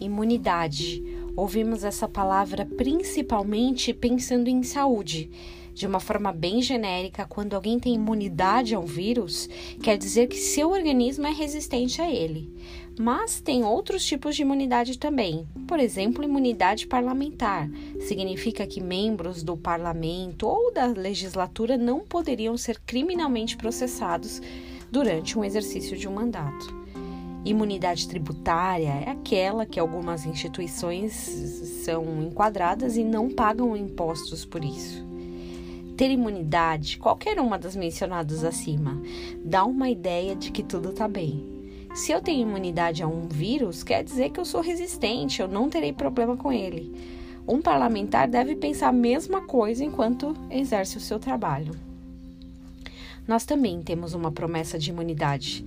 imunidade. Ouvimos essa palavra principalmente pensando em saúde. De uma forma bem genérica, quando alguém tem imunidade a um vírus, quer dizer que seu organismo é resistente a ele. Mas tem outros tipos de imunidade também. Por exemplo, imunidade parlamentar. Significa que membros do parlamento ou da legislatura não poderiam ser criminalmente processados durante um exercício de um mandato. Imunidade tributária é aquela que algumas instituições são enquadradas e não pagam impostos por isso. Ter imunidade, qualquer uma das mencionadas acima, dá uma ideia de que tudo está bem. Se eu tenho imunidade a um vírus, quer dizer que eu sou resistente, eu não terei problema com ele. Um parlamentar deve pensar a mesma coisa enquanto exerce o seu trabalho. Nós também temos uma promessa de imunidade.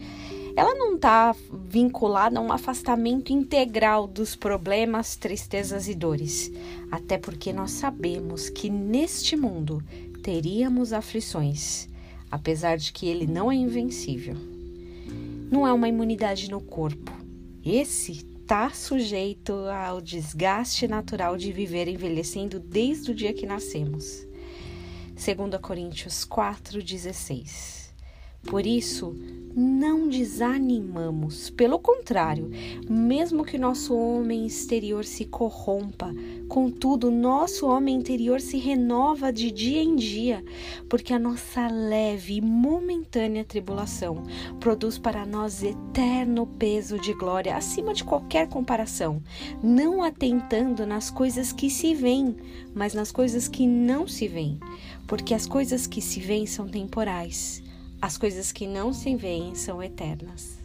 Ela não está vinculada a um afastamento integral dos problemas, tristezas e dores, até porque nós sabemos que neste mundo teríamos aflições, apesar de que ele não é invencível não é uma imunidade no corpo. Esse está sujeito ao desgaste natural de viver envelhecendo desde o dia que nascemos. 2 Coríntios 4,16 Por isso, não desanimamos. Pelo contrário, mesmo que nosso homem exterior se corrompa, contudo, nosso homem interior se renova de dia em dia, porque a nossa leve e momentânea tribulação produz para nós eterno peso de glória acima de qualquer comparação, não atentando nas coisas que se veem, mas nas coisas que não se veem, porque as coisas que se veem são temporais as coisas que não se veem são eternas.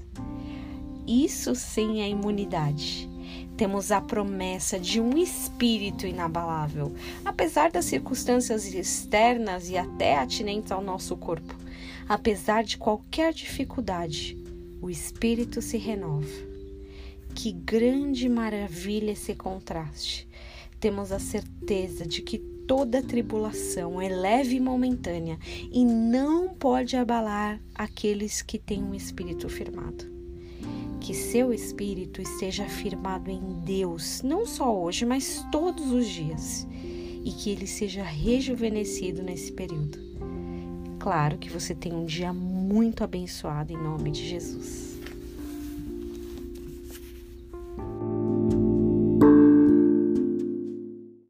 Isso sim é imunidade. Temos a promessa de um espírito inabalável, apesar das circunstâncias externas e até atinentes ao nosso corpo. Apesar de qualquer dificuldade, o espírito se renova. Que grande maravilha esse contraste! Temos a certeza de que toda tribulação é leve e momentânea e não pode abalar aqueles que têm um espírito firmado. Que seu espírito esteja firmado em Deus, não só hoje, mas todos os dias, e que ele seja rejuvenescido nesse período. Claro que você tem um dia muito abençoado em nome de Jesus.